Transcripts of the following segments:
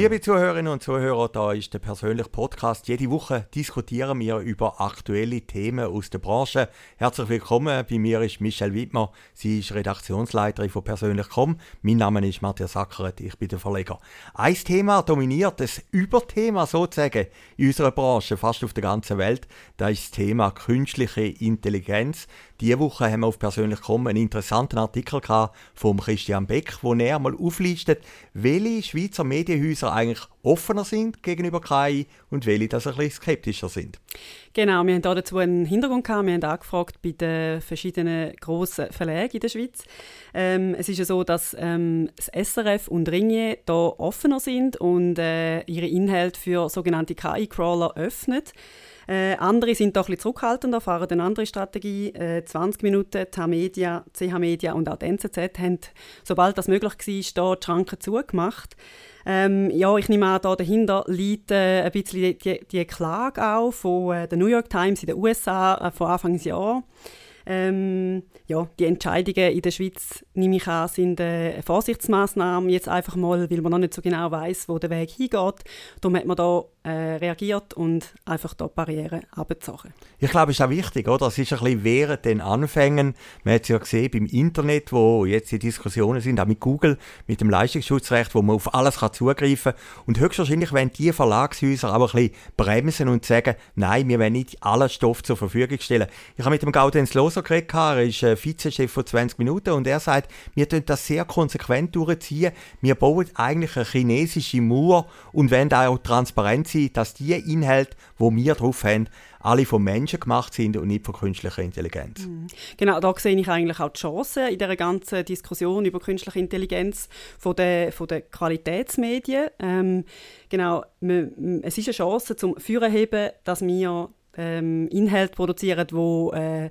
Liebe Zuhörerinnen und Zuhörer, da ist der persönliche Podcast. Jede Woche diskutieren wir über aktuelle Themen aus der Branche. Herzlich willkommen. Bei mir ist Michelle Wittmer. Sie ist Redaktionsleiterin von Persönlich.com. Mein Name ist Matthias Sackeret. Ich bin der Verleger. Ein Thema dominiert, das Überthema sozusagen in unserer Branche, fast auf der ganzen Welt. Das ist das Thema künstliche Intelligenz. Diese Woche haben wir auf Persönlich.com einen interessanten Artikel von Christian Beck, wo er mal auflistet, welche Schweizer Medienhäuser eigentlich offener sind gegenüber KI und welche das ein bisschen skeptischer sind. Genau, wir haben dazu einen Hintergrund gehabt. Wir haben angefragt bei den verschiedenen grossen Verlagen in der Schweiz. Ähm, es ist ja so, dass ähm, das SRF und Ringier da offener sind und äh, ihre Inhalte für sogenannte KI-Crawler öffnen. Äh, andere sind doch bisschen zurückhaltender, fahren eine andere Strategie. Äh, 20 Minuten, TH-Media, CH-Media und auch die NZZ haben, sobald das möglich war, die Schranken zugemacht. Ähm, ja, ich nehme an, da dahinter liegt äh, ein bisschen die, die Klage auch von äh, der New York Times in den USA äh, von Anfang des Jahres. Ähm, ja, die Entscheidungen in der Schweiz, nehme ich an, sind äh, Vorsichtsmaßnahmen jetzt einfach mal, weil man noch nicht so genau weiß, wo der Weg hingeht. Darum hat man da reagiert und einfach da Barrieren abgezogen. Ich glaube, es ist auch wichtig, oder? Es ist ein bisschen während den Anfängen, man hat es ja gesehen beim Internet, wo jetzt die Diskussionen sind, auch mit Google, mit dem Leistungsschutzrecht, wo man auf alles kann zugreifen kann. Und höchstwahrscheinlich werden die Verlagshäuser auch ein bisschen bremsen und sagen, nein, wir wollen nicht allen Stoff zur Verfügung stellen. Ich habe mit dem Gaudenz Loser geredet, er ist äh, Vizechef von 20 Minuten und er sagt, wir tun das sehr konsequent durchziehen. Wir bauen eigentlich eine chinesische Mauer und wollen auch transparent sein, dass die Inhalte, wo wir drauf haben, alle von Menschen gemacht sind und nicht von künstlicher Intelligenz. Mhm. Genau, da sehe ich eigentlich auch die Chance in der ganzen Diskussion über künstliche Intelligenz von den, von den Qualitätsmedien. Ähm, genau, es ist eine Chance zum Führerheben, dass wir ähm, Inhalte produzieren, die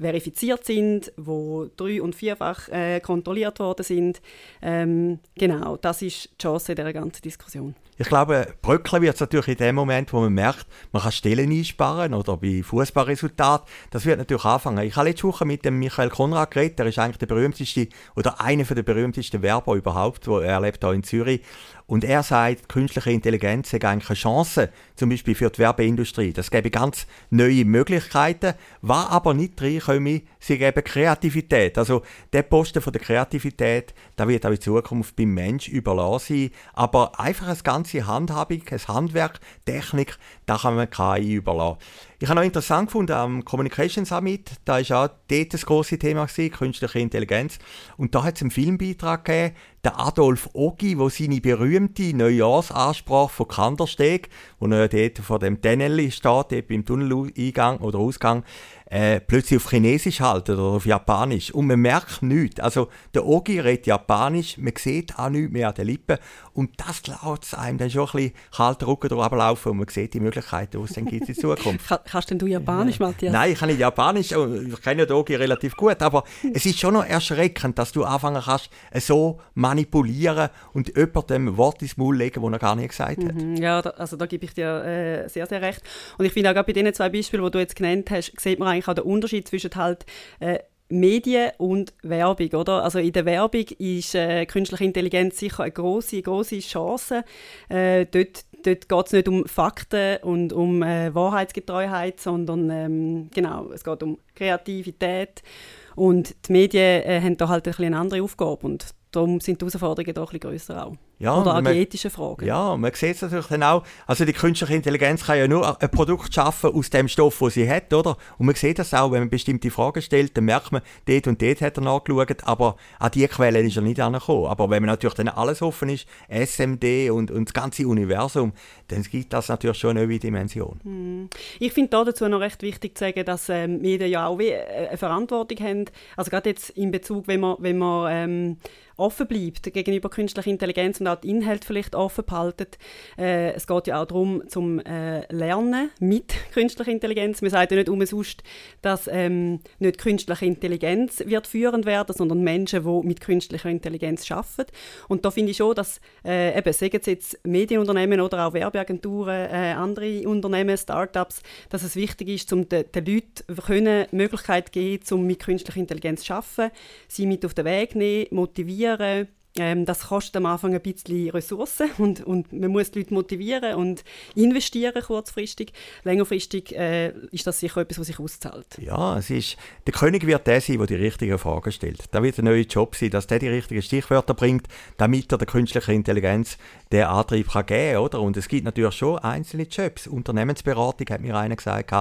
verifiziert sind, wo drei- und vierfach äh, kontrolliert worden sind. Ähm, genau, das ist die Chance der ganzen Diskussion. Ich glaube, bröckeln wird es natürlich in dem Moment, wo man merkt, man kann Stellen einsparen oder bei Fußballresultat. Das wird natürlich anfangen. Ich habe letzte Woche mit dem Michael Konrad geredet. Der ist eigentlich der berühmteste oder einer der berühmtesten Werber überhaupt, wo er lebt hier in Zürich. Und er sagt, künstliche Intelligenz ist eigentlich eine Chance, zum Beispiel für die Werbeindustrie. Das gäbe ganz neue Möglichkeiten. Was aber nicht reinkomme, sie geben Kreativität. Also der Posten von der Kreativität, da wird auch in Zukunft beim Mensch überlassen sein. Aber einfach eine ganze Handhabung, ein Handwerk, Technik, da kann man KI überlassen. Ich habe noch interessant gefunden am Communication Summit, da war auch dort das große Thema gewesen, künstliche Intelligenz. Und da hat es einen Filmbeitrag gegeben, der Adolf Ogi, wo seine berühmte Neujahrsansprache von Kandersteg, wo er dort vor dem Tunnel steht, dort beim Tunneleingang oder Ausgang, äh, plötzlich auf Chinesisch halten oder auf Japanisch. Und man merkt nichts. Also der Ogi redet Japanisch, man sieht auch nichts mehr an den Lippen. Und das lässt einem dann schon ein bisschen kalter Rücken drüber laufen und man sieht die Möglichkeiten, die es dann gibt in Zukunft. Kannst denn du Japanisch, Matthias? Nein, ich kann nicht Japanisch. Oh, ich kenne den Ogi relativ gut. Aber es ist schon noch erschreckend, dass du anfangen kannst, so manipulieren und jemandem Wort ins Maul legen, das er gar nicht gesagt hat. Mhm, ja, da, also da gebe ich dir äh, sehr, sehr recht. Und ich finde auch gerade bei den zwei Beispielen, die du jetzt genannt hast, sieht man eigentlich auch den Unterschied zwischen halt äh, Medien und Werbung, oder? Also in der Werbung ist äh, künstliche Intelligenz sicher eine große, große Chance. Äh, dort dort geht es nicht um Fakten und um äh, Wahrheitsgetreuheit, sondern ähm, genau, es geht um Kreativität. Und die Medien äh, haben da halt ein eine andere Aufgabe und darum sind die Herausforderungen da ein bisschen grösser auch. Ja, Oder auch die ethischen Fragen. Ja, man sieht es natürlich dann auch. Also die künstliche Intelligenz kann ja nur ein Produkt schaffen aus dem Stoff, den sie hat, oder? Und man sieht das auch, wenn man bestimmte Fragen stellt, dann merkt man, dort und dort hat er nachgeschaut, aber an diese Quellen ist er nicht angekommen. Aber wenn man natürlich dann alles offen ist, SMD und, und das ganze Universum, dann gibt das natürlich schon eine neue Dimension. Hm. Ich finde dazu noch recht wichtig zu sagen, dass ähm, Medien ja auch äh, eine Verantwortung haben. Also gerade jetzt in Bezug, wenn man, wenn man ähm, offen bleibt gegenüber künstlicher Intelligenz und auch die Inhalte vielleicht offen behalten. Äh, es geht ja auch darum, zum äh, Lernen mit künstlicher Intelligenz. Man sagt ja nicht umsonst, dass ähm, nicht künstliche Intelligenz wird führend werden, sondern Menschen, die mit künstlicher Intelligenz arbeiten. Und da finde ich schon, dass äh, eben, sagen es jetzt Medienunternehmen oder auch Werbeagenturen, äh, andere Unternehmen, Startups, dass es wichtig ist, um den, den Leuten können Möglichkeit geben, um mit künstlicher Intelligenz zu arbeiten, sie mit auf den Weg nehmen, motivieren, Ähm, das kostet am Anfang ein bisschen Ressourcen und, und man muss die Leute motivieren und investieren kurzfristig. Längerfristig äh, ist das sicher etwas, was sich auszahlt. Ja, es ist, der König wird der sein, der die richtigen Fragen stellt. Da wird ein neuer Job sein, dass der die richtigen Stichwörter bringt, damit er der künstlichen Intelligenz den Antrieb kann geben kann. Und es gibt natürlich schon einzelne Jobs. Unternehmensberatung hat mir einer gesagt,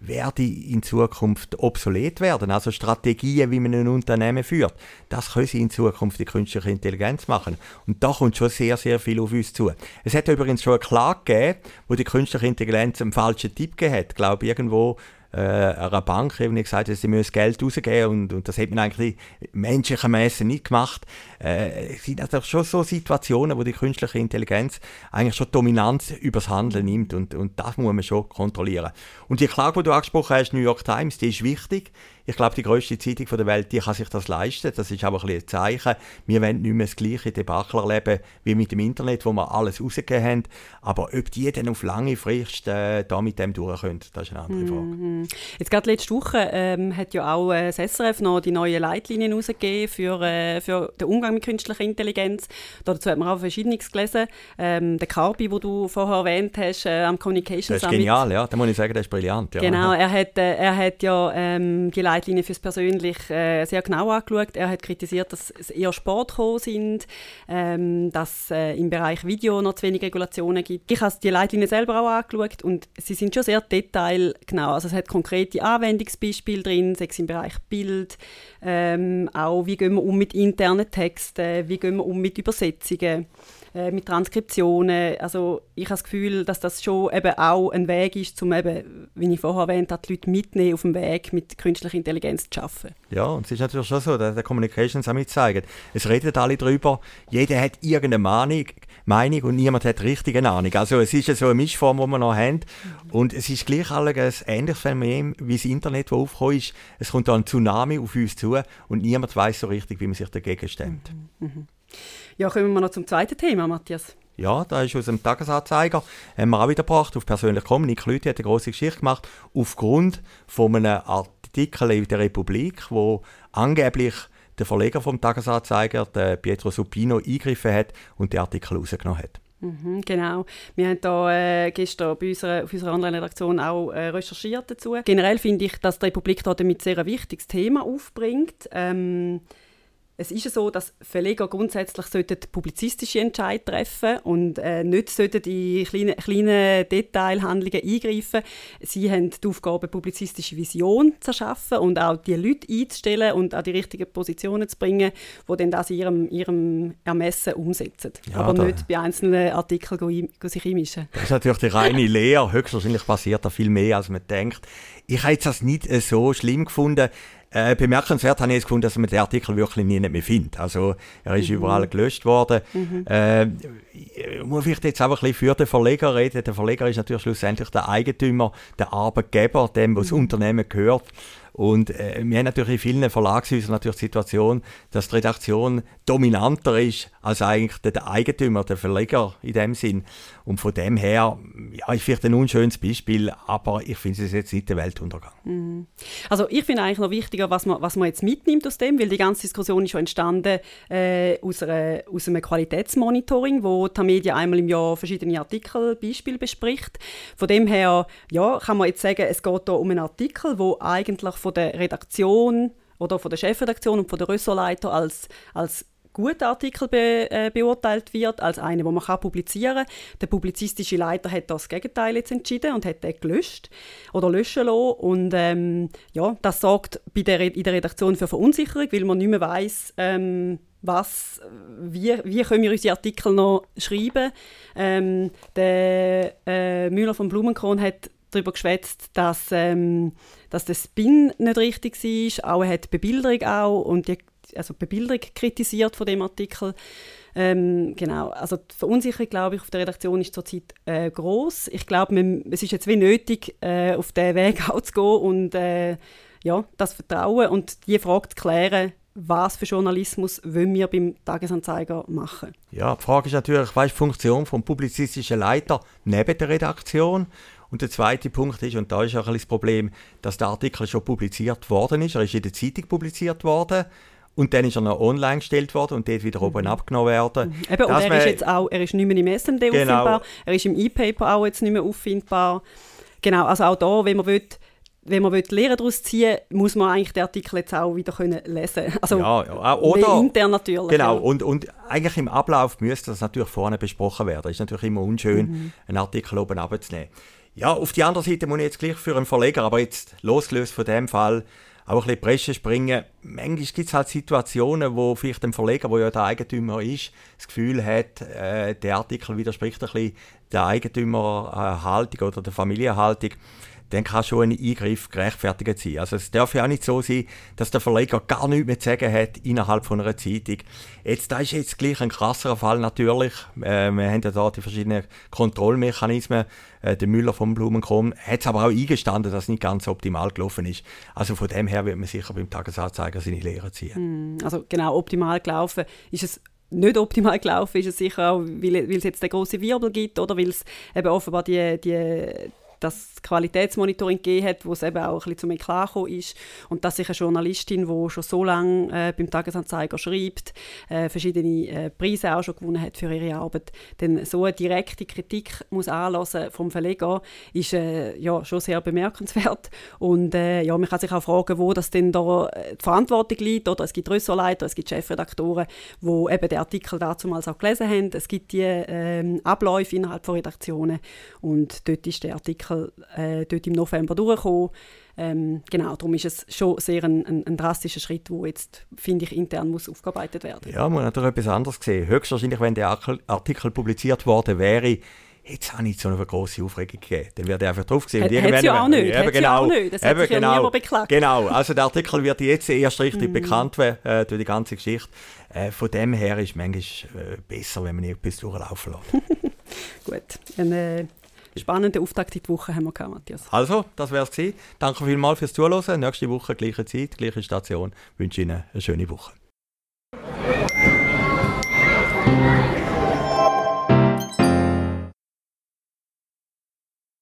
werde in Zukunft obsolet werden. Also Strategien, wie man ein Unternehmen führt, das können sie in Zukunft die künstliche Intelligenz machen. Und da kommt schon sehr, sehr viel auf uns zu. Es hat übrigens schon eine Klage gegeben, wo die künstliche Intelligenz einen falschen Tipp gegeben hat. Ich glaube, irgendwo äh, einer Bank eben gesagt, dass sie müssen Geld rausgeben und, und das hat man eigentlich menschlichermaßen nicht gemacht. Äh, es sind natürlich schon so Situationen, wo die künstliche Intelligenz eigentlich schon Dominanz übers Handeln nimmt und, und das muss man schon kontrollieren. Und die Klage, die du angesprochen hast, New York Times, die ist wichtig. Ich glaube, die grösste Zeitung der Welt, die kann sich das leisten. Das ist aber ein, ein Zeichen. Wir wollen nicht mehr das gleiche Debakel erleben wie mit dem Internet, wo wir alles rausgegeben haben. Aber ob die dann auf lange Frist äh, da mit dem durchkommen, das ist eine andere Frage. Mhm. Jetzt gerade letzte Woche ähm, hat ja auch äh, das SRF noch die neuen Leitlinien rausgegeben für, äh, für den Umgang mit künstlicher Intelligenz. Dazu hat man auch Verschiedenes gelesen. Ähm, der Carby, den du vorher erwähnt hast, äh, am Communication Summit. Das ist genial, ja. Da muss ich sagen, das ist brillant. Ja. Genau, er hat, äh, er hat ja ähm, die Leitlinien fürs Persönliche äh, sehr genau angeschaut. Er hat kritisiert, dass es eher Sport sind, ähm, dass äh, im Bereich Video noch zu wenig Regulationen gibt. Ich habe die Leitlinien selber auch angeschaut und sie sind schon sehr detailgenau. Also es hat konkrete Anwendungsbeispiele drin, sei es im Bereich Bild, ähm, auch wie gehen wir um mit internen Texten, wie gehen wir um mit Übersetzungen. Äh, mit Transkriptionen. Also ich habe das Gefühl, dass das schon eben auch ein Weg ist, um eben, wie ich vorher erwähnt habe, die Leute mitnehmen auf dem Weg, mit künstlicher Intelligenz zu arbeiten. Ja, und es ist natürlich schon so, dass der Communication Summit zeigt. Es redet alle darüber, jeder hat irgendeine Meinung, Meinung und niemand hat richtige Ahnung. Also es ist so eine Mischform, die wir noch haben. Und es ist gleich ein ähnliches Phänomen wie das Internet, das aufgekommen ist. Es kommt da ein Tsunami auf uns zu und niemand weiß so richtig, wie man sich dagegen stemmt. Mhm. Mhm. Ja, kommen wir noch zum zweiten Thema, Matthias. Ja, da ist aus dem Tagesanzeiger, haben wir auch wieder gebracht, auf persönlich kommen. Nick Lüthi hat eine große Geschichte gemacht, aufgrund von einem Artikel in der Republik, wo angeblich der Verleger vom Tagesanzeiger, der Pietro Supino, eingegriffen hat und den Artikel rausgenommen hat. Mhm, genau. Wir haben da äh, gestern bei unserer, auf unserer Online-Redaktion auch äh, recherchiert dazu. Generell finde ich, dass die Republik da damit sehr ein wichtiges Thema aufbringt. Ähm, es ist so, dass Verleger grundsätzlich publizistische Entscheidungen treffen und äh, nicht sollten in kleine, kleine Detailhandlungen eingreifen. Sie haben die Aufgabe, publizistische Vision zu erschaffen und auch die Leute einzustellen und an die richtigen Positionen zu bringen, die dann das in ihrem, ihrem Ermessen umsetzen. Ja, Aber nicht bei einzelnen Artikeln go, go sich einmischen. Das ist natürlich die reine Lehre. Höchstwahrscheinlich passiert da viel mehr, als man denkt. Ich habe das nicht so schlimm gefunden. Äh, bemerkenswert habe ich gefunden, dass man den Artikel wirklich nie mehr findet. Also er ist mhm. überall gelöscht worden. Mhm. Äh, ich muss vielleicht jetzt auch ein bisschen für den Verleger reden. Der Verleger ist natürlich schlussendlich der Eigentümer, der Arbeitgeber, dem, was mhm. das Unternehmen gehört. Und äh, wir haben natürlich in vielen Verlagshäusern natürlich die Situation, dass die Redaktion dominanter ist als eigentlich der, der Eigentümer, der Verleger in dem Sinn. Und von dem her, ja, ich finde ein unschönes Beispiel, aber ich finde es jetzt nicht der Weltuntergang. Mhm. Also ich finde eigentlich noch wichtiger, was man, was man jetzt mitnimmt aus dem, weil die ganze Diskussion ist schon entstanden äh, aus, einer, aus einem Qualitätsmonitoring, wo die Media einmal im Jahr verschiedene Artikel, Beispiele bespricht. Von dem her, ja, kann man jetzt sagen, es geht hier um einen Artikel, wo eigentlich von der Redaktion oder von der Chefredaktion und von der Ressortleiter als, als guter Artikel be, äh, beurteilt wird, als einen, den man kann publizieren kann. Der publizistische Leiter hat das Gegenteil jetzt entschieden und hat den gelöscht oder löschen lassen. Und ähm, ja, das sorgt bei der, in der Redaktion für Verunsicherung, weil man nicht mehr weiss, ähm, was, wie, wie können wir unsere Artikel noch schreiben. Ähm, der äh, Müller von Blumenkron hat darüber geschwätzt, dass, ähm, dass der Spin nicht richtig war. Auch er hat die Bebilderung auch und die, also die Bebilderung kritisiert von dem Artikel. Ähm, genau, also die Verunsicherung, glaube ich, auf der Redaktion ist zurzeit äh, groß. Ich glaube, es ist jetzt wie nötig, äh, auf diesen Weg auch zu gehen und äh, ja, das Vertrauen und die Frage zu klären, was für Journalismus wollen wir beim Tagesanzeiger machen. Ja, die Frage ist natürlich, was ist die Funktion vom publizistischen Leiter neben der Redaktion? Und der zweite Punkt ist, und da ist auch ein das Problem, dass der Artikel schon publiziert worden ist, er ist in der Zeitung publiziert worden und dann ist er noch online gestellt worden und dort wieder oben mhm. abgenommen werden. Mhm. Eben, und er ist jetzt auch, er ist nicht mehr im SMD genau. auffindbar, er ist im E-Paper auch jetzt nicht mehr auffindbar. Genau, also auch da, wenn man will, wenn man Lehren daraus ziehen will, muss man eigentlich den Artikel jetzt auch wieder können lesen Also ja, ja. Oder, intern natürlich. Genau, ja. und, und eigentlich im Ablauf müsste das natürlich vorne besprochen werden. Es ist natürlich immer unschön, mhm. einen Artikel oben abzunehmen. Ja, auf die andere Seite muss ich jetzt gleich für einen Verleger, aber jetzt losgelöst von dem Fall, auch ein bisschen Presse springen. Manchmal gibt es halt Situationen, wo vielleicht ein Verleger, der ja der Eigentümer ist, das Gefühl hat, äh, der Artikel widerspricht ein bisschen der Eigentümerhaltung oder der Familienhaltung dann kann schon ein Eingriff gerechtfertigt sein. Also es darf ja auch nicht so sein, dass der Verleger gar nichts mehr zu sagen hat innerhalb von einer Zeitung. Jetzt, da ist jetzt gleich ein krasserer Fall natürlich. Äh, wir haben ja da die verschiedenen Kontrollmechanismen. Äh, der Müller vom Blumenkron hat es aber auch eingestanden, dass es nicht ganz optimal gelaufen ist. Also von dem her wird man sicher beim Tagesanzeiger seine Lehre ziehen. Hm, also genau, optimal gelaufen ist es nicht optimal gelaufen ist es sicher auch, weil, weil es jetzt den grossen Wirbel gibt oder weil es eben offenbar die, die das Qualitätsmonitoring gegeben hat, wo es eben auch ein bisschen zum Eklat ist. Und dass sich eine Journalistin, die schon so lange äh, beim Tagesanzeiger schreibt, äh, verschiedene äh, Preise auch schon gewonnen hat für ihre Arbeit, denn so eine direkte Kritik muss anlassen vom Verleger ist äh, ja schon sehr bemerkenswert. Und äh, ja, man kann sich auch fragen, wo das denn da äh, die Verantwortung liegt. Oder es gibt Ressortleiter, es gibt Chefredaktoren, wo eben den Artikel damals auch gelesen haben, es gibt die ähm, Abläufe innerhalb von Redaktionen. Und dort ist der Artikel Artikel äh, dort im November durchgekommen. Ähm, genau, darum ist es schon sehr ein, ein, ein drastischer Schritt, der jetzt, finde ich, intern muss aufgearbeitet werden Ja, man hat natürlich etwas anderes gesehen. Höchstwahrscheinlich, wenn der Artikel publiziert worden wäre, jetzt habe ich so eine große Aufregung gegeben. Dann wird einfach drauf gesehen. Es ja auch nicht. Eben genau, ja auch nicht. Das hat sich genau, ja niemand beklagt. Genau, also der Artikel wird jetzt erst richtig mm. bekannt werden, äh, durch die ganze Geschichte. Äh, von dem her ist es manchmal äh, besser, wenn man etwas durchlaufen lässt. Gut, äh, spannenden Auftakt in die Woche haben wir gehabt, Matthias. Also, das wäre es Danke vielmals fürs Zuhören. Nächste Woche gleiche Zeit, gleiche Station. Ich wünsche Ihnen eine schöne Woche.